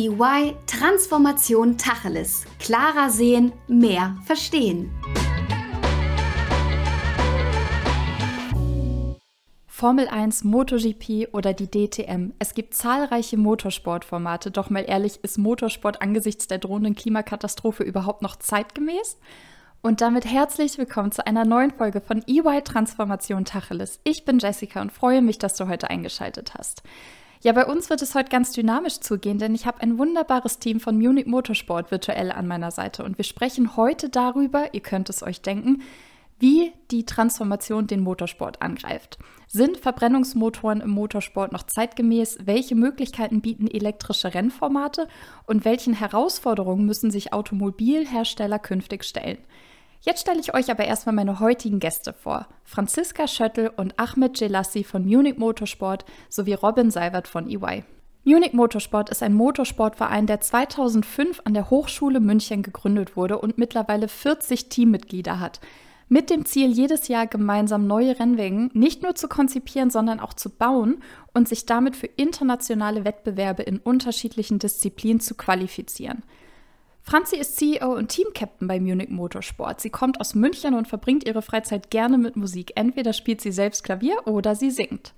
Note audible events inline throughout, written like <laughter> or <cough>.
EY Transformation Tacheles. Klarer sehen, mehr verstehen. Formel 1, MotoGP oder die DTM. Es gibt zahlreiche Motorsportformate, doch mal ehrlich, ist Motorsport angesichts der drohenden Klimakatastrophe überhaupt noch zeitgemäß? Und damit herzlich willkommen zu einer neuen Folge von EY Transformation Tacheles. Ich bin Jessica und freue mich, dass du heute eingeschaltet hast. Ja, bei uns wird es heute ganz dynamisch zugehen, denn ich habe ein wunderbares Team von Munich Motorsport virtuell an meiner Seite und wir sprechen heute darüber, ihr könnt es euch denken, wie die Transformation den Motorsport angreift. Sind Verbrennungsmotoren im Motorsport noch zeitgemäß? Welche Möglichkeiten bieten elektrische Rennformate? Und welchen Herausforderungen müssen sich Automobilhersteller künftig stellen? Jetzt stelle ich euch aber erstmal meine heutigen Gäste vor. Franziska Schöttl und Ahmed Gelassi von Munich Motorsport sowie Robin Seibert von EY. Munich Motorsport ist ein Motorsportverein, der 2005 an der Hochschule München gegründet wurde und mittlerweile 40 Teammitglieder hat. Mit dem Ziel, jedes Jahr gemeinsam neue Rennwägen nicht nur zu konzipieren, sondern auch zu bauen und sich damit für internationale Wettbewerbe in unterschiedlichen Disziplinen zu qualifizieren. Franzi ist CEO und Teamcaptain bei Munich Motorsport. Sie kommt aus München und verbringt ihre Freizeit gerne mit Musik. Entweder spielt sie selbst Klavier oder sie singt.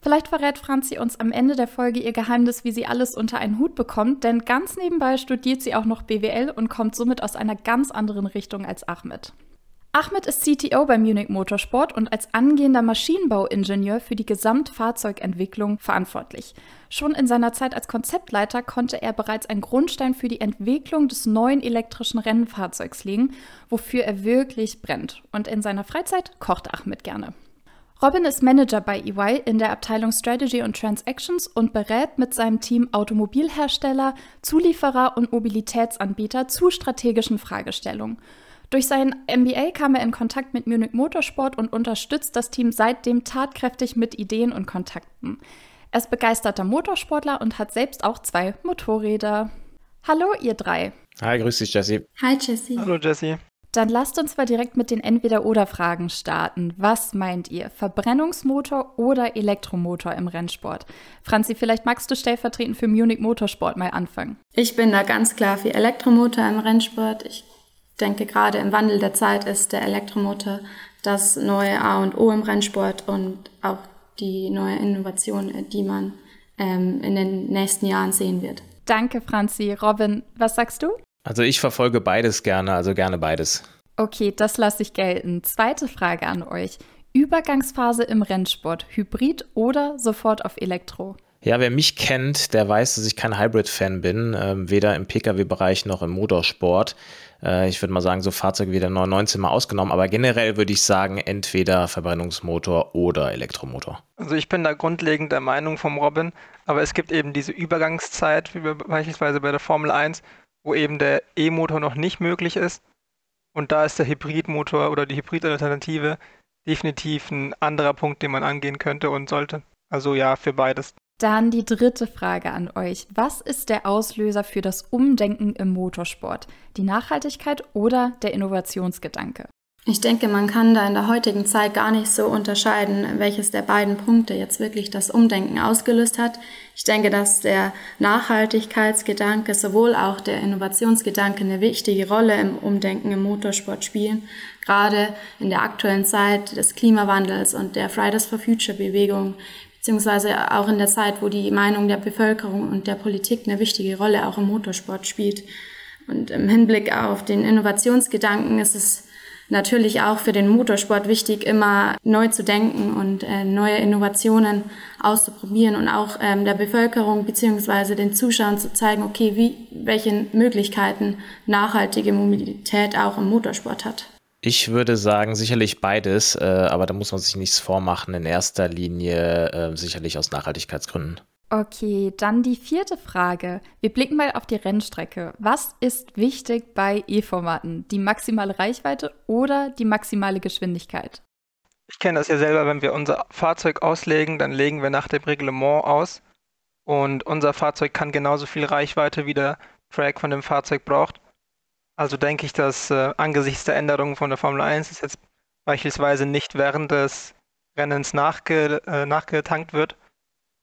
Vielleicht verrät Franzi uns am Ende der Folge ihr Geheimnis, wie sie alles unter einen Hut bekommt, denn ganz nebenbei studiert sie auch noch BWL und kommt somit aus einer ganz anderen Richtung als Ahmed. Ahmed ist CTO bei Munich Motorsport und als angehender Maschinenbauingenieur für die Gesamtfahrzeugentwicklung verantwortlich. Schon in seiner Zeit als Konzeptleiter konnte er bereits einen Grundstein für die Entwicklung des neuen elektrischen Rennfahrzeugs legen, wofür er wirklich brennt. Und in seiner Freizeit kocht Ahmed gerne. Robin ist Manager bei EY in der Abteilung Strategy und Transactions und berät mit seinem Team Automobilhersteller, Zulieferer und Mobilitätsanbieter zu strategischen Fragestellungen. Durch sein MBA kam er in Kontakt mit Munich Motorsport und unterstützt das Team seitdem tatkräftig mit Ideen und Kontakten. Er ist begeisterter Motorsportler und hat selbst auch zwei Motorräder. Hallo, ihr drei. Hi, grüß dich, Jesse. Hi, Jesse. Hallo, Jesse. Dann lasst uns mal direkt mit den Entweder-Oder-Fragen starten. Was meint ihr? Verbrennungsmotor oder Elektromotor im Rennsport? Franzi, vielleicht magst du stellvertretend für Munich Motorsport mal anfangen. Ich bin da ganz klar für Elektromotor im Rennsport. Ich denke, gerade im Wandel der Zeit ist der Elektromotor das neue A und O im Rennsport und auch die neue Innovation, die man ähm, in den nächsten Jahren sehen wird. Danke, Franzi. Robin, was sagst du? Also ich verfolge beides gerne, also gerne beides. Okay, das lasse ich gelten. Zweite Frage an euch. Übergangsphase im Rennsport, Hybrid oder sofort auf Elektro? Ja, wer mich kennt, der weiß, dass ich kein Hybrid-Fan bin, äh, weder im Pkw-Bereich noch im Motorsport. Äh, ich würde mal sagen, so Fahrzeuge wie der 919 mal ausgenommen, aber generell würde ich sagen, entweder Verbrennungsmotor oder Elektromotor. Also ich bin da grundlegend der Meinung vom Robin, aber es gibt eben diese Übergangszeit, wie beispielsweise bei der Formel 1, wo eben der E-Motor noch nicht möglich ist. Und da ist der Hybridmotor oder die Hybridalternative definitiv ein anderer Punkt, den man angehen könnte und sollte. Also ja, für beides. Dann die dritte Frage an euch. Was ist der Auslöser für das Umdenken im Motorsport? Die Nachhaltigkeit oder der Innovationsgedanke? Ich denke, man kann da in der heutigen Zeit gar nicht so unterscheiden, welches der beiden Punkte jetzt wirklich das Umdenken ausgelöst hat. Ich denke, dass der Nachhaltigkeitsgedanke sowohl auch der Innovationsgedanke eine wichtige Rolle im Umdenken im Motorsport spielen. Gerade in der aktuellen Zeit des Klimawandels und der Fridays for Future Bewegung beziehungsweise auch in der Zeit, wo die Meinung der Bevölkerung und der Politik eine wichtige Rolle auch im Motorsport spielt. Und im Hinblick auf den Innovationsgedanken ist es natürlich auch für den Motorsport wichtig, immer neu zu denken und äh, neue Innovationen auszuprobieren und auch ähm, der Bevölkerung beziehungsweise den Zuschauern zu zeigen, okay, wie, welche Möglichkeiten nachhaltige Mobilität auch im Motorsport hat. Ich würde sagen, sicherlich beides, äh, aber da muss man sich nichts vormachen. In erster Linie äh, sicherlich aus Nachhaltigkeitsgründen. Okay, dann die vierte Frage. Wir blicken mal auf die Rennstrecke. Was ist wichtig bei E-Formaten? Die maximale Reichweite oder die maximale Geschwindigkeit? Ich kenne das ja selber, wenn wir unser Fahrzeug auslegen, dann legen wir nach dem Reglement aus und unser Fahrzeug kann genauso viel Reichweite wie der Track von dem Fahrzeug braucht. Also denke ich, dass äh, angesichts der Änderungen von der Formel 1 es jetzt beispielsweise nicht während des Rennens nachge äh, nachgetankt wird,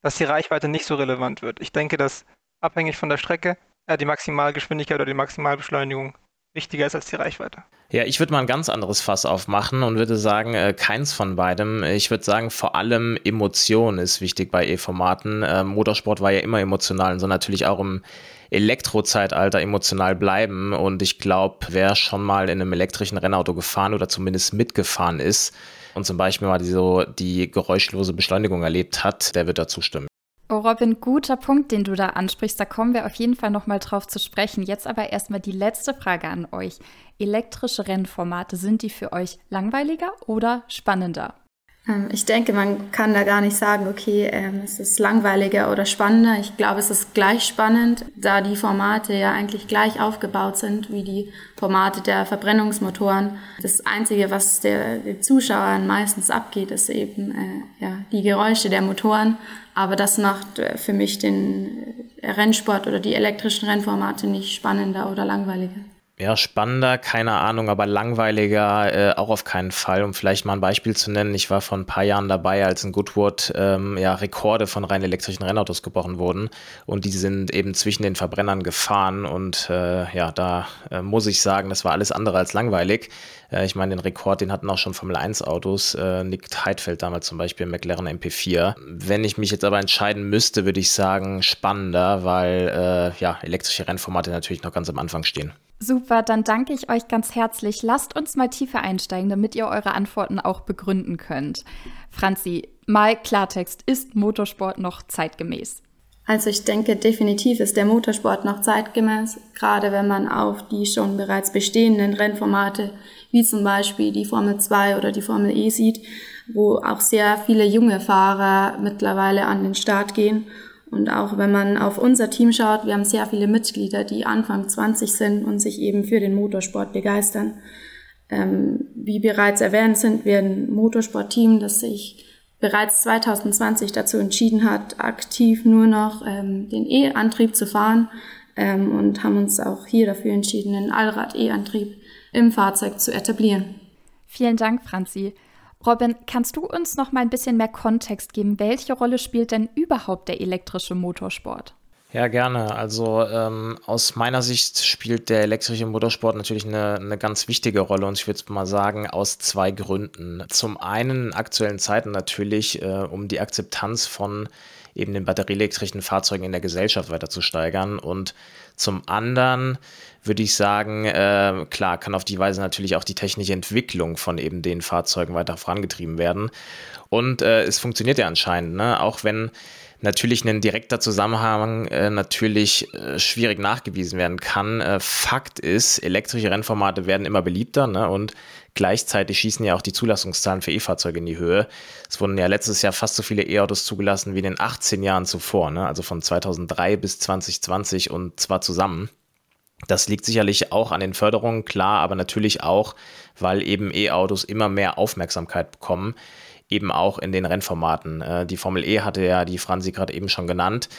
dass die Reichweite nicht so relevant wird. Ich denke, dass abhängig von der Strecke, äh, die Maximalgeschwindigkeit oder die Maximalbeschleunigung wichtiger ist als die Reichweite. Ja, ich würde mal ein ganz anderes Fass aufmachen und würde sagen, äh, keins von beidem. Ich würde sagen, vor allem Emotion ist wichtig bei E-Formaten. Äh, Motorsport war ja immer emotional und soll natürlich auch im Elektrozeitalter emotional bleiben. Und ich glaube, wer schon mal in einem elektrischen Rennauto gefahren oder zumindest mitgefahren ist und zum Beispiel mal die, so die geräuschlose Beschleunigung erlebt hat, der wird da zustimmen. Robin, guter Punkt, den du da ansprichst. Da kommen wir auf jeden Fall nochmal drauf zu sprechen. Jetzt aber erstmal die letzte Frage an euch. Elektrische Rennformate, sind die für euch langweiliger oder spannender? Ähm, ich denke, man kann da gar nicht sagen, okay, ähm, es ist langweiliger oder spannender. Ich glaube, es ist gleich spannend, da die Formate ja eigentlich gleich aufgebaut sind wie die Formate der Verbrennungsmotoren. Das Einzige, was der, den Zuschauern meistens abgeht, ist eben äh, ja, die Geräusche der Motoren. Aber das macht äh, für mich den Rennsport oder die elektrischen Rennformate nicht spannender oder langweiliger ja, spannender, keine Ahnung, aber langweiliger äh, auch auf keinen Fall. Um vielleicht mal ein Beispiel zu nennen, ich war vor ein paar Jahren dabei, als in Goodwood ähm, ja, Rekorde von rein elektrischen Rennautos gebrochen wurden und die sind eben zwischen den Verbrennern gefahren und äh, ja, da äh, muss ich sagen, das war alles andere als langweilig. Äh, ich meine, den Rekord, den hatten auch schon Formel 1 Autos, äh, Nick Heidfeld damals zum Beispiel, McLaren MP4. Wenn ich mich jetzt aber entscheiden müsste, würde ich sagen spannender, weil äh, ja, elektrische Rennformate natürlich noch ganz am Anfang stehen. Super, dann danke ich euch ganz herzlich. Lasst uns mal tiefer einsteigen, damit ihr eure Antworten auch begründen könnt. Franzi, mal Klartext, ist Motorsport noch zeitgemäß? Also ich denke, definitiv ist der Motorsport noch zeitgemäß, gerade wenn man auf die schon bereits bestehenden Rennformate, wie zum Beispiel die Formel 2 oder die Formel E sieht, wo auch sehr viele junge Fahrer mittlerweile an den Start gehen und auch wenn man auf unser Team schaut, wir haben sehr viele Mitglieder, die Anfang 20 sind und sich eben für den Motorsport begeistern. Ähm, wie bereits erwähnt, sind wir ein Motorsportteam, das sich bereits 2020 dazu entschieden hat, aktiv nur noch ähm, den E-Antrieb zu fahren ähm, und haben uns auch hier dafür entschieden, den Allrad-E-Antrieb im Fahrzeug zu etablieren. Vielen Dank, Franzi. Robin, kannst du uns noch mal ein bisschen mehr Kontext geben? Welche Rolle spielt denn überhaupt der elektrische Motorsport? Ja, gerne. Also ähm, aus meiner Sicht spielt der elektrische Motorsport natürlich eine, eine ganz wichtige Rolle und ich würde mal sagen, aus zwei Gründen. Zum einen in aktuellen Zeiten natürlich, äh, um die Akzeptanz von eben den batterieelektrischen Fahrzeugen in der Gesellschaft weiter zu steigern und zum anderen würde ich sagen, äh, klar, kann auf die Weise natürlich auch die technische Entwicklung von eben den Fahrzeugen weiter vorangetrieben werden. Und äh, es funktioniert ja anscheinend, ne? auch wenn natürlich ein direkter Zusammenhang äh, natürlich äh, schwierig nachgewiesen werden kann. Äh, Fakt ist, elektrische Rennformate werden immer beliebter ne? und gleichzeitig schießen ja auch die Zulassungszahlen für E-Fahrzeuge in die Höhe. Es wurden ja letztes Jahr fast so viele E-Autos zugelassen wie in den 18 Jahren zuvor, ne? also von 2003 bis 2020 und zwar zusammen. Das liegt sicherlich auch an den Förderungen, klar, aber natürlich auch, weil eben E-Autos immer mehr Aufmerksamkeit bekommen, eben auch in den Rennformaten. Äh, die Formel E hatte ja die Franzi gerade eben schon genannt.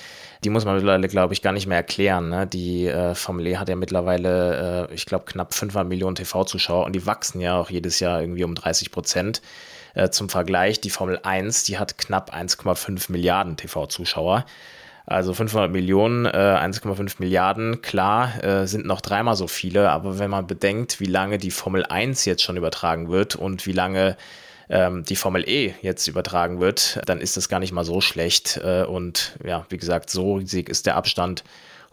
Die muss man mittlerweile, glaube ich, gar nicht mehr erklären. Ne? Die äh, Formel E hat ja mittlerweile, äh, ich glaube, knapp 500 Millionen TV-Zuschauer und die wachsen ja auch jedes Jahr irgendwie um 30 Prozent. zum Vergleich, die Formel 1, die hat knapp 1,5 Milliarden TV-Zuschauer. Also 500 Millionen, äh, 1,5 Milliarden, klar, äh, sind noch dreimal so viele, aber wenn man bedenkt, wie lange die Formel 1 jetzt schon übertragen wird und wie lange ähm, die Formel E jetzt übertragen wird, dann ist das gar nicht mal so schlecht. Äh, und ja, wie gesagt, so riesig ist der Abstand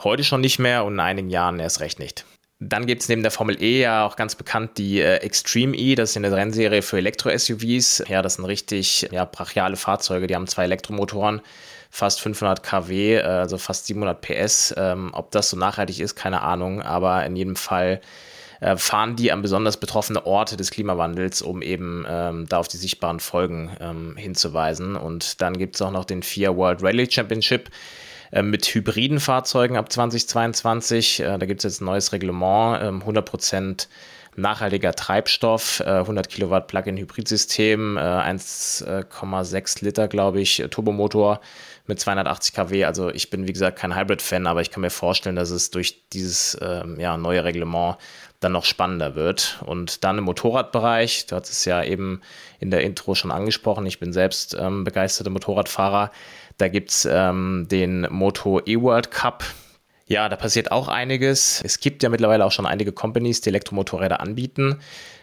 heute schon nicht mehr und in einigen Jahren erst recht nicht. Dann gibt es neben der Formel E ja auch ganz bekannt die äh, Extreme E, das ist eine Rennserie für Elektro-SUVs. Ja, das sind richtig ja, brachiale Fahrzeuge, die haben zwei Elektromotoren fast 500 kW, äh, also fast 700 PS. Ähm, ob das so nachhaltig ist, keine Ahnung, aber in jedem Fall äh, fahren die an besonders betroffene Orte des Klimawandels, um eben ähm, da auf die sichtbaren Folgen ähm, hinzuweisen. Und dann gibt es auch noch den FIA World Rally Championship äh, mit hybriden Fahrzeugen ab 2022. Äh, da gibt es jetzt ein neues Reglement, 100 Prozent nachhaltiger Treibstoff, 100 Kilowatt Plug-in-Hybridsystem, 1,6 Liter, glaube ich, Turbomotor mit 280 kW. Also ich bin, wie gesagt, kein Hybrid-Fan, aber ich kann mir vorstellen, dass es durch dieses ähm, ja, neue Reglement dann noch spannender wird. Und dann im Motorradbereich, du hast es ja eben in der Intro schon angesprochen, ich bin selbst ähm, begeisterter Motorradfahrer. Da gibt es ähm, den Moto E-World Cup, Ja, da passiert auch einiges. Es gibt ja mittlerweile auch schon einige Companies, die Elektromotorräder anbieten.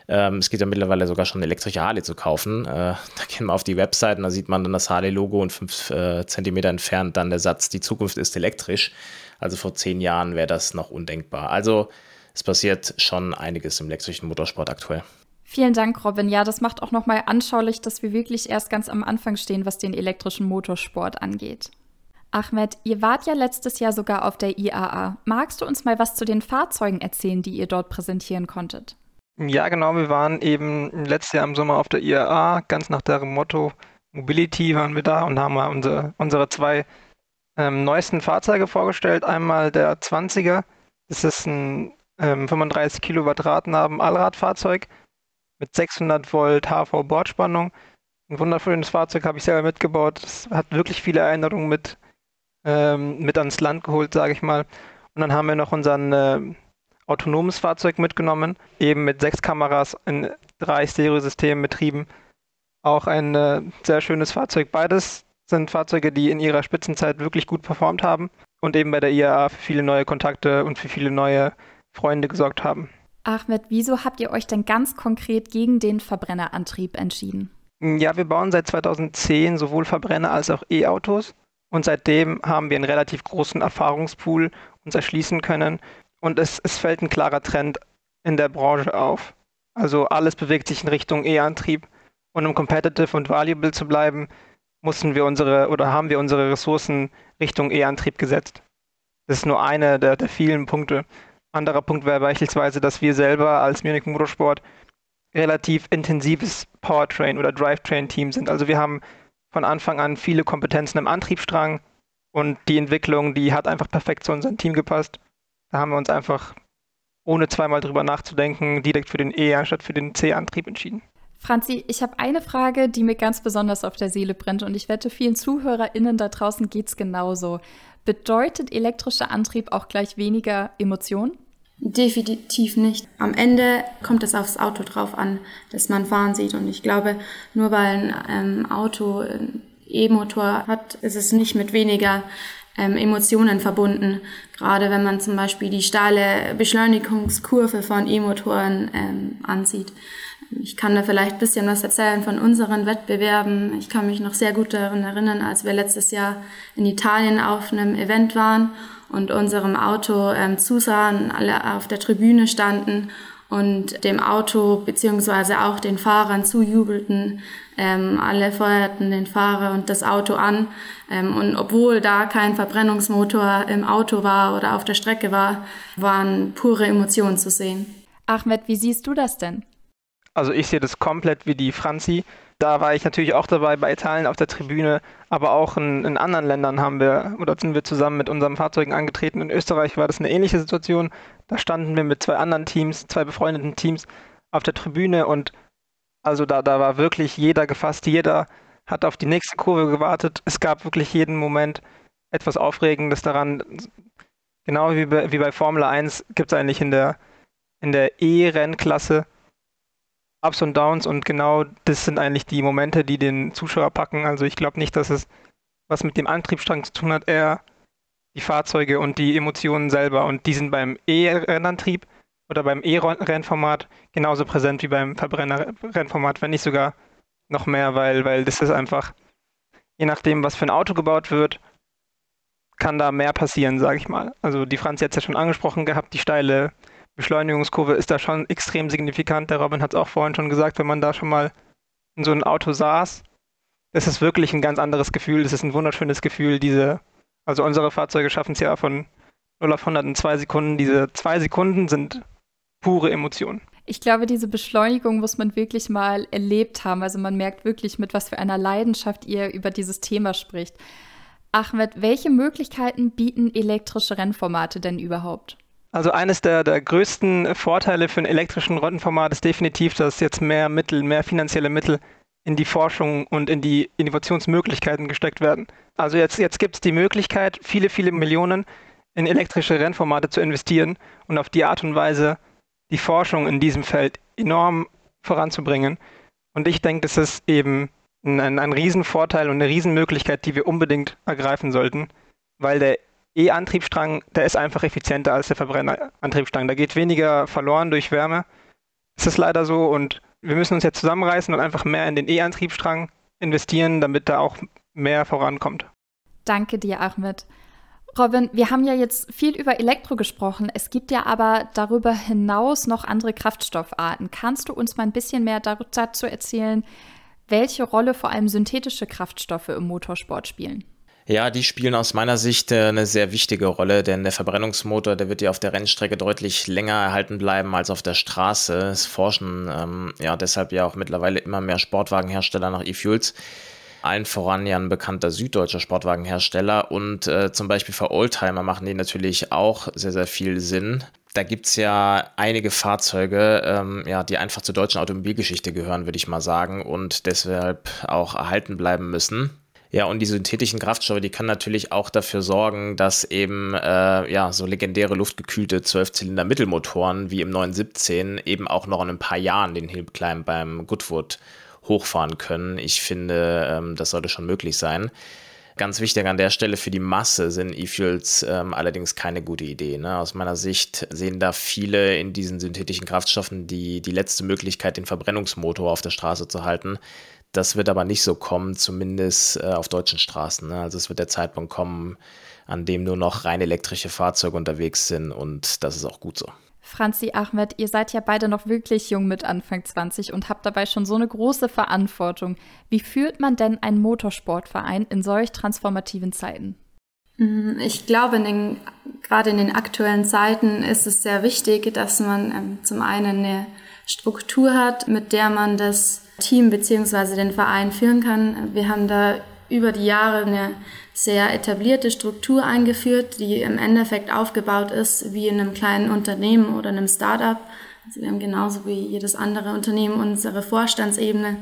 Ähm, es gibt ja mittlerweile sogar schon elektrische Harley zu kaufen. Äh, da gehen wir auf die Website da sieht man dann das Harley-Logo und fünf äh, Zentimeter entfernt dann der Satz, die Zukunft ist elektrisch. Also vor zehn Jahren wäre das noch undenkbar. Also es passiert schon einiges im elektrischen Motorsport aktuell. Vielen Dank, Robin. Ja, das macht auch nochmal anschaulich, dass wir wirklich erst ganz am Anfang stehen, was den elektrischen Motorsport angeht. Ahmed, ihr wart ja letztes Jahr sogar auf der IAA. Magst du uns mal was zu den Fahrzeugen erzählen, die ihr dort präsentieren konntet? Ja, genau. Wir waren eben letztes Jahr im Sommer auf der IAA, ganz nach deren Motto Mobility waren wir da und haben mal unsere, unsere zwei ähm, neuesten Fahrzeuge vorgestellt. Einmal der 20er. Das ist ein ähm, 35 Kilowatt Radnaben Allradfahrzeug mit 600 Volt HV Bordspannung. Ein wunderschönes Fahrzeug habe ich selber mitgebaut. Es hat wirklich viele Erinnerungen mit, ähm, mit ans Land geholt, sage ich mal. Und dann haben wir noch unser äh, autonomes Fahrzeug mitgenommen, eben mit sechs Kameras in drei Stereosystemen betrieben. Auch ein äh, sehr schönes Fahrzeug. Beides sind Fahrzeuge, die in ihrer Spitzenzeit wirklich gut performt haben und eben bei der IAA für viele neue Kontakte und für viele neue Freunde gesorgt haben. Ahmed, wieso habt ihr euch denn ganz konkret gegen den Verbrennerantrieb entschieden? Ja, wir bauen seit 2010 sowohl Verbrenner als auch E-Autos und seitdem haben wir einen relativ großen Erfahrungspool uns erschließen können und es, es fällt ein klarer Trend in der Branche auf. Also alles bewegt sich in Richtung E-Antrieb und um competitive und valuable zu bleiben, mussten wir unsere oder haben wir unsere Ressourcen Richtung E-Antrieb gesetzt. Das ist nur einer der, der vielen Punkte. Anderer Punkt wäre beispielsweise, dass wir selber als Munich Motorsport relativ intensives Powertrain oder Drivetrain-Team sind. Also wir haben von Anfang an viele Kompetenzen im Antriebsstrang und die Entwicklung, die hat einfach perfekt zu unserem Team gepasst. Da haben wir uns einfach, ohne zweimal drüber nachzudenken, direkt für den E anstatt für den C-Antrieb entschieden. Franzi, ich habe eine Frage, die mir ganz besonders auf der Seele brennt und ich wette, vielen ZuhörerInnen da draußen geht es genauso. Bedeutet elektrischer Antrieb auch gleich weniger Emotionen? Definitiv nicht. Am Ende kommt es aufs Auto drauf an, das man fahren sieht. Und ich glaube, nur weil ein ähm, Auto E-Motor hat, ist es nicht mit weniger ähm, Emotionen verbunden. Gerade wenn man zum Beispiel die steile Beschleunigungskurve von E-Motoren ähm, ansieht. Ich kann da vielleicht ein bisschen was erzählen von unseren Wettbewerben. Ich kann mich noch sehr gut daran erinnern, als wir letztes Jahr in Italien auf einem Event waren und unserem Auto ähm, zusahen, alle auf der Tribüne standen und dem Auto beziehungsweise auch den Fahrern zujubelten. Ähm, alle feuerten den Fahrer und das Auto an. Ähm, und obwohl da kein Verbrennungsmotor im Auto war oder auf der Strecke war, waren pure Emotionen zu sehen. Ahmed, wie siehst du das denn? Also ich sehe das komplett wie die Franzi. Da war ich natürlich auch dabei bei Italien auf der Tribüne, aber auch in, in, anderen Ländern haben wir oder sind wir zusammen mit unseren Fahrzeugen angetreten. In Österreich war das eine ähnliche Situation. Da standen wir mit zwei anderen Teams, zwei befreundeten Teams auf der Tribüne und also da, da war wirklich jeder gefasst, jeder hat auf die nächste Kurve gewartet. Es gab wirklich jeden Moment etwas Aufregendes daran. Genau wie bei, wie bei Formel 1 gibt es eigentlich in der, in der E-Rennklasse Ups und Downs und genau das sind eigentlich die Momente, die den Zuschauer packen. Also ich glaube nicht, dass es was mit dem Antriebsstrang zu tun hat, eher die Fahrzeuge und die Emotionen selber. Und die sind beim E-Rennantrieb oder beim E-Rennformat genauso präsent wie beim Verbrenner-Rennformat, wenn nicht sogar noch mehr, weil, weil das ist einfach, je nachdem, was für ein Auto gebaut wird, kann da mehr passieren, sage ich mal. Also die Franz jetzt ja schon angesprochen gehabt, die steile Beschleunigungskurve ist da schon extrem signifikant. Der Robin hat es auch vorhin schon gesagt, wenn man da schon mal in so einem Auto saß, das ist wirklich ein ganz anderes Gefühl. Das ist ein wunderschönes Gefühl. Diese, also unsere Fahrzeuge schaffen es ja von 0 auf 100 in zwei Sekunden. Diese zwei Sekunden sind pure Emotionen. Ich glaube, diese Beschleunigung muss man wirklich mal erlebt haben. Also man merkt wirklich, mit was für einer Leidenschaft ihr über dieses Thema spricht. Ahmed, welche Möglichkeiten bieten elektrische Rennformate denn überhaupt? Also eines der, der größten Vorteile für einen elektrischen Rottenformat ist definitiv, dass jetzt mehr Mittel, mehr finanzielle Mittel in die Forschung und in die Innovationsmöglichkeiten gesteckt werden. Also jetzt, jetzt gibt es die Möglichkeit, viele, viele Millionen in elektrische Rennformate zu investieren und auf die Art und Weise die Forschung in diesem Feld enorm voranzubringen. Und ich denke, das ist eben ein, ein Riesenvorteil und eine Riesenmöglichkeit, die wir unbedingt ergreifen sollten, weil der E-Antriebsstrang, der ist einfach effizienter als der Verbrennerantriebsstrang. Da geht weniger verloren durch Wärme. Das ist leider so und wir müssen uns jetzt zusammenreißen und einfach mehr in den E-Antriebsstrang investieren, damit da auch mehr vorankommt. Danke dir, Ahmed. Robin, wir haben ja jetzt viel über Elektro gesprochen. Es gibt ja aber darüber hinaus noch andere Kraftstoffarten. Kannst du uns mal ein bisschen mehr dazu erzählen, welche Rolle vor allem synthetische Kraftstoffe im Motorsport spielen? Ja, die spielen aus meiner Sicht äh, eine sehr wichtige Rolle, denn der Verbrennungsmotor, der wird ja auf der Rennstrecke deutlich länger erhalten bleiben als auf der Straße. Es forschen ähm, ja deshalb ja auch mittlerweile immer mehr Sportwagenhersteller nach E-Fuels allen voran ja ein bekannter süddeutscher Sportwagenhersteller und äh, zum Beispiel für Oldtimer machen die natürlich auch sehr, sehr viel Sinn. Da gibt es ja einige Fahrzeuge, ähm, ja, die einfach zur deutschen Automobilgeschichte gehören, würde ich mal sagen, und deshalb auch erhalten bleiben müssen. Ja, und die synthetischen Kraftstoffe, die können natürlich auch dafür sorgen, dass eben äh, ja, so legendäre luftgekühlte Zwölfzylinder-Mittelmotoren wie im 917 eben auch noch in ein paar Jahren den Hillclimb beim Goodwood hochfahren können. Ich finde, ähm, das sollte schon möglich sein. Ganz wichtig an der Stelle für die Masse sind E-Fuels ähm, allerdings keine gute Idee. Ne? Aus meiner Sicht sehen da viele in diesen synthetischen Kraftstoffen die, die letzte Möglichkeit, den Verbrennungsmotor auf der Straße zu halten. Das wird aber nicht so kommen, zumindest äh, auf deutschen Straßen. Ne? Also es wird der Zeitpunkt kommen, an dem nur noch rein elektrische Fahrzeuge unterwegs sind und das ist auch gut so. Franzi, Ahmed, ihr seid ja beide noch wirklich jung mit Anfang 20 und habt dabei schon so eine große Verantwortung. Wie führt man denn einen Motorsportverein in solch transformativen Zeiten? Mm, ich glaube, in den, gerade in den aktuellen Zeiten ist es sehr wichtig, dass man ähm, zum einen eine Struktur hat, mit der man das Team bzw. den Verein führen kann. Wir haben da über die Jahre eine sehr etablierte Struktur eingeführt, die im Endeffekt aufgebaut ist wie in einem kleinen Unternehmen oder einem Startup. Also wir haben genauso wie jedes andere Unternehmen unsere Vorstandsebene,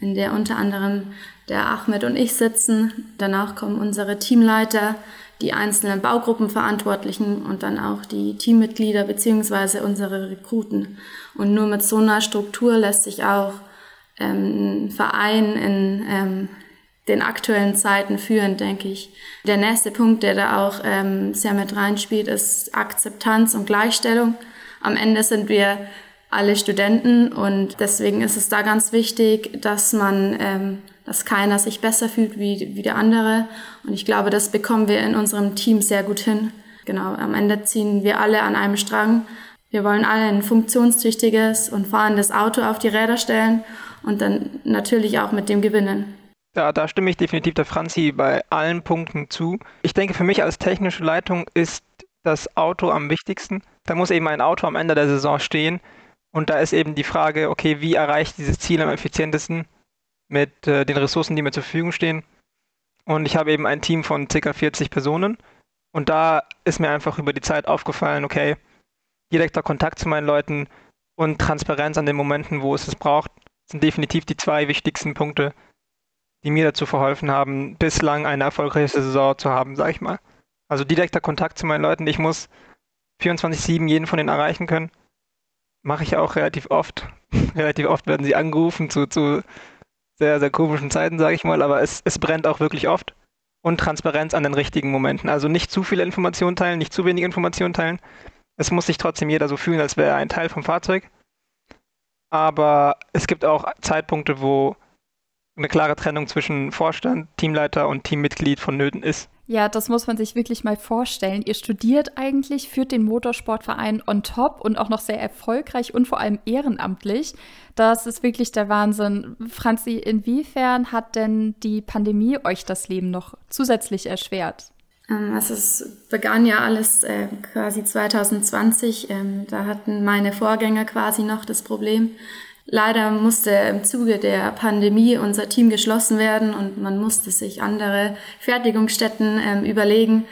in der unter anderem der Ahmed und ich sitzen. Danach kommen unsere Teamleiter, die einzelnen Baugruppenverantwortlichen und dann auch die Teammitglieder beziehungsweise unsere Rekruten. Und nur mit so einer Struktur lässt sich auch ähm, ein Verein in ähm, den aktuellen Zeiten führen, denke ich. Der nächste Punkt, der da auch ähm, sehr mit reinspielt, ist Akzeptanz und Gleichstellung. Am Ende sind wir alle Studenten und deswegen ist es da ganz wichtig, dass man, ähm, dass keiner sich besser fühlt wie, wie der andere. Und ich glaube, das bekommen wir in unserem Team sehr gut hin. Genau, am Ende ziehen wir alle an einem Strang. Wir wollen alle ein funktionstüchtiges und fahrendes Auto auf die Räder stellen und dann natürlich auch mit dem gewinnen. Ja, da stimme ich definitiv der Franzi bei allen Punkten zu. Ich denke, für mich als technische Leitung ist das Auto am wichtigsten. Da muss eben ein Auto am Ende der Saison stehen. Und da ist eben die Frage, okay, wie erreiche ich dieses Ziel am effizientesten mit äh, den Ressourcen, die mir zur Verfügung stehen. Und ich habe eben ein Team von ca. 40 Personen. Und da ist mir einfach über die Zeit aufgefallen, okay, direkter Kontakt zu meinen Leuten und Transparenz an den Momenten, wo es es braucht, sind definitiv die zwei wichtigsten Punkte, die mir dazu verholfen haben, bislang eine erfolgreiche Saison zu haben, sag ich mal. Also direkter Kontakt zu meinen Leuten. Ich muss 24-7 jeden von denen erreichen können. Mache ich auch relativ oft. <laughs> relativ oft werden sie angerufen zu, zu sehr, sehr komischen Zeiten, sage ich mal, aber es, es brennt auch wirklich oft. Und Transparenz an den richtigen Momenten. Also nicht zu viele Informationen teilen, nicht zu wenig Informationen teilen. Es muss sich trotzdem jeder so fühlen, als wäre er ein Teil vom Fahrzeug. Aber es gibt auch Zeitpunkte, wo eine klare Trennung zwischen Vorstand, Teamleiter und Teammitglied vonnöten ist. Ja, das muss man sich wirklich mal vorstellen. Ihr studiert eigentlich, führt den Motorsportverein on top und auch noch sehr erfolgreich und vor allem ehrenamtlich. Das ist wirklich der Wahnsinn. Franzi, inwiefern hat denn die Pandemie euch das Leben noch zusätzlich erschwert? Ähm, also es begann ja alles äh, quasi 2020. Ähm, da hatten meine Vorgänger quasi noch das Problem, Leider musste im Zuge der Pandemie unser Team geschlossen werden und man musste sich andere Fertigungsstätten ähm, überlegen.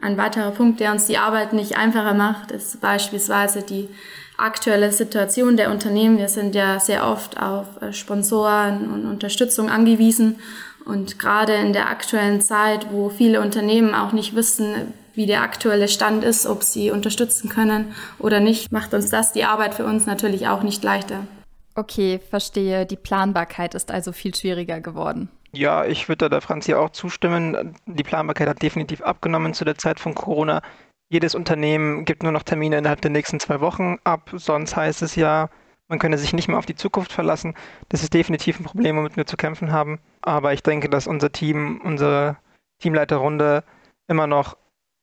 Ein weiterer Punkt, der uns die Arbeit nicht einfacher macht, ist beispielsweise die aktuelle Situation der Unternehmen. Wir sind ja sehr oft auf äh, Sponsoren und Unterstützung angewiesen. Und gerade in der aktuellen Zeit, wo viele Unternehmen auch nicht wissen, wie der aktuelle Stand ist, ob sie unterstützen können oder nicht, macht uns das die Arbeit für uns natürlich auch nicht leichter. Okay, verstehe. Die Planbarkeit ist also viel schwieriger geworden. Ja, ich würde da der Franzi auch zustimmen. Die Planbarkeit hat definitiv abgenommen zu der Zeit von Corona. Jedes Unternehmen gibt nur noch Termine innerhalb der nächsten zwei Wochen ab. Sonst heißt es ja, man könne sich nicht mehr auf die Zukunft verlassen. Das ist definitiv ein Problem, womit wir zu kämpfen haben. Aber ich denke, dass unser Team, unsere Teamleiterrunde immer noch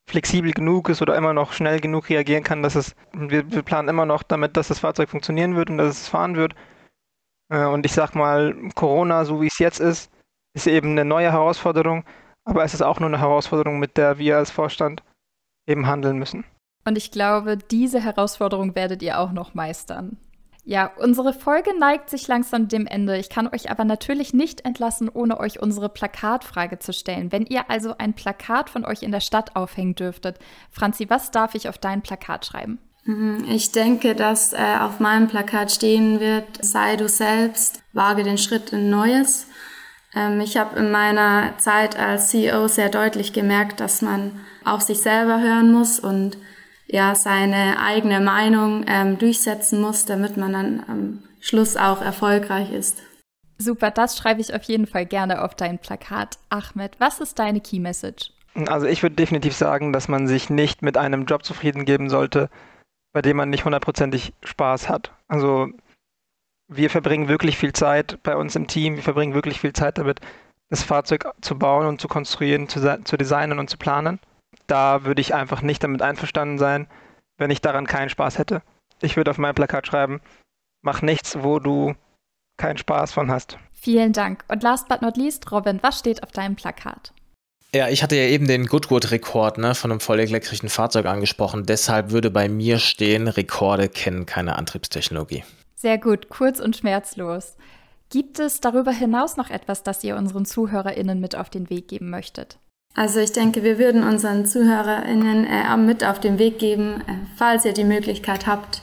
flexibel genug ist oder immer noch schnell genug reagieren kann, dass es, wir, wir planen immer noch damit, dass das Fahrzeug funktionieren wird und dass es fahren wird. Äh, und ich sag mal, Corona, so wie es jetzt ist, ist eben eine neue Herausforderung, aber es ist auch nur eine Herausforderung, mit der wir als Vorstand eben handeln müssen. Und ich glaube, diese Herausforderung werdet ihr auch noch meistern. Ja, unsere Folge neigt sich langsam dem Ende. Ich kann euch aber natürlich nicht entlassen, ohne euch unsere Plakatfrage zu stellen. Wenn ihr also ein Plakat von euch in der Stadt aufhängen dürftet, Franzi, was darf ich auf dein Plakat schreiben? Mhm, ich denke, dass äh, auf meinem Plakat stehen wird, sei du selbst, wage den Schritt in Neues. Ähm, ich habe in meiner Zeit als CEO sehr deutlich gemerkt, dass man auf sich selber hören muss und ja seine eigene Meinung ähm, durchsetzen muss, damit man dann am Schluss auch erfolgreich ist. Super, das schreibe ich auf jeden Fall gerne auf dein Plakat. Ahmed, was ist deine Key Message? Also ich würde definitiv sagen, dass man sich nicht mit einem Job zufrieden geben sollte, bei dem man nicht hundertprozentig Spaß hat. Also wir verbringen wirklich viel Zeit bei uns im Team, wir verbringen wirklich viel Zeit damit, das Fahrzeug zu bauen und zu konstruieren, zu, zu designen und zu planen da würde ich einfach nicht damit einverstanden sein, wenn ich daran keinen Spaß hätte. Ich würde auf mein Plakat schreiben, mach nichts, wo du keinen Spaß von hast. Vielen Dank. Und last but not least, Robin, was steht auf deinem Plakat? Ja, ich hatte ja eben den Goodwood-Rekord ne, von einem vollelektrischen Fahrzeug angesprochen. Deshalb würde bei mir stehen, Rekorde kennen keine Antriebstechnologie. Sehr gut, kurz und schmerzlos. Gibt es darüber hinaus noch etwas, das ihr unseren ZuhörerInnen mit auf den Weg geben möchtet? Also ich denke, wir würden unseren ZuhörerInnen äh, mit auf den Weg geben, äh, falls ihr die Möglichkeit habt,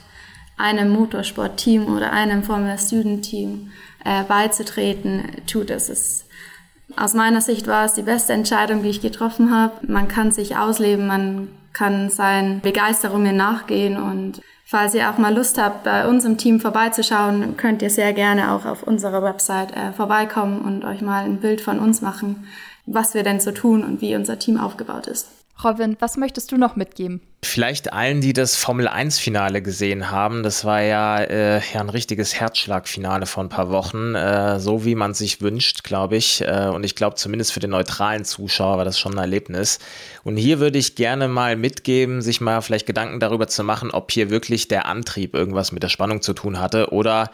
einem Motorsportteam oder einem Formula Student Team äh, beizutreten, tut es. es. Aus meiner Sicht war es die beste Entscheidung, die ich getroffen habe. Man kann sich ausleben, man kann seinen Begeisterungen nachgehen und falls ihr auch mal Lust habt, bei uns im Team vorbeizuschauen, könnt ihr sehr gerne auch auf unserer Website äh, vorbeikommen und euch mal ein Bild von uns machen was wir denn so tun und wie unser Team aufgebaut ist. Robin, was möchtest du noch mitgeben? Vielleicht allen, die das Formel 1-Finale gesehen haben. Das war ja, äh, ja ein richtiges Herzschlagfinale vor ein paar Wochen. Äh, so wie man sich wünscht, glaube ich. Äh, und ich glaube, zumindest für den neutralen Zuschauer war das schon ein Erlebnis. Und hier würde ich gerne mal mitgeben, sich mal vielleicht Gedanken darüber zu machen, ob hier wirklich der Antrieb irgendwas mit der Spannung zu tun hatte oder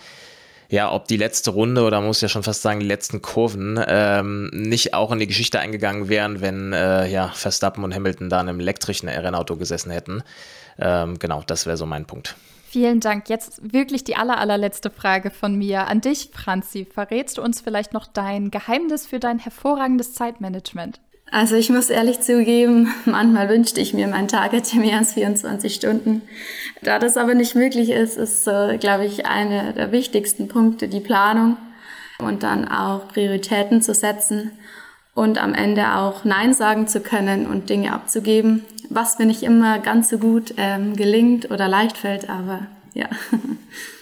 ja, ob die letzte Runde oder muss ja schon fast sagen, die letzten Kurven ähm, nicht auch in die Geschichte eingegangen wären, wenn äh, ja, Verstappen und Hamilton da in einem elektrischen Rennauto gesessen hätten. Ähm, genau, das wäre so mein Punkt. Vielen Dank. Jetzt wirklich die aller, allerletzte Frage von mir an dich, Franzi. Verrätst du uns vielleicht noch dein Geheimnis für dein hervorragendes Zeitmanagement? Also ich muss ehrlich zugeben, <laughs> manchmal wünschte ich mir, mein Tag hätte mehr als 24 Stunden. Da das aber nicht möglich ist, ist, äh, glaube ich, einer der wichtigsten Punkte die Planung und dann auch Prioritäten zu setzen und am Ende auch Nein sagen zu können und Dinge abzugeben, was mir nicht immer ganz so gut ähm, gelingt oder leicht fällt, aber ja. <laughs>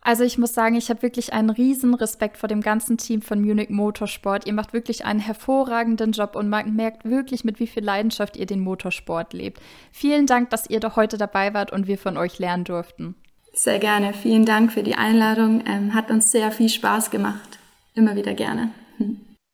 Also ich muss sagen, ich habe wirklich einen riesen Respekt vor dem ganzen Team von Munich Motorsport. Ihr macht wirklich einen hervorragenden Job und man merkt wirklich, mit wie viel Leidenschaft ihr den Motorsport lebt. Vielen Dank, dass ihr da heute dabei wart und wir von euch lernen durften. Sehr gerne. Vielen Dank für die Einladung. Ähm, hat uns sehr viel Spaß gemacht. Immer wieder gerne.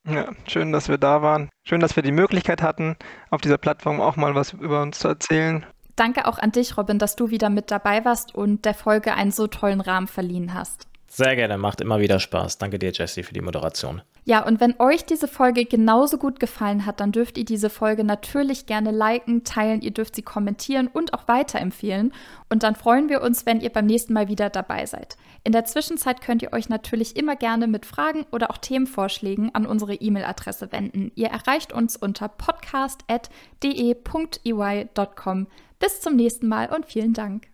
Ja, schön, dass wir da waren. Schön, dass wir die Möglichkeit hatten, auf dieser Plattform auch mal was über uns zu erzählen. Danke auch an dich, Robin, dass du wieder mit dabei warst und der Folge einen so tollen Rahmen verliehen hast. Sehr gerne, macht immer wieder Spaß. Danke dir, Jesse, für die Moderation. Ja, und wenn euch diese Folge genauso gut gefallen hat, dann dürft ihr diese Folge natürlich gerne liken, teilen, ihr dürft sie kommentieren und auch weiterempfehlen. Und dann freuen wir uns, wenn ihr beim nächsten Mal wieder dabei seid. In der Zwischenzeit könnt ihr euch natürlich immer gerne mit Fragen oder auch Themenvorschlägen an unsere E-Mail-Adresse wenden. Ihr erreicht uns unter podcast.de.ey.com. Bis zum nächsten Mal und vielen Dank.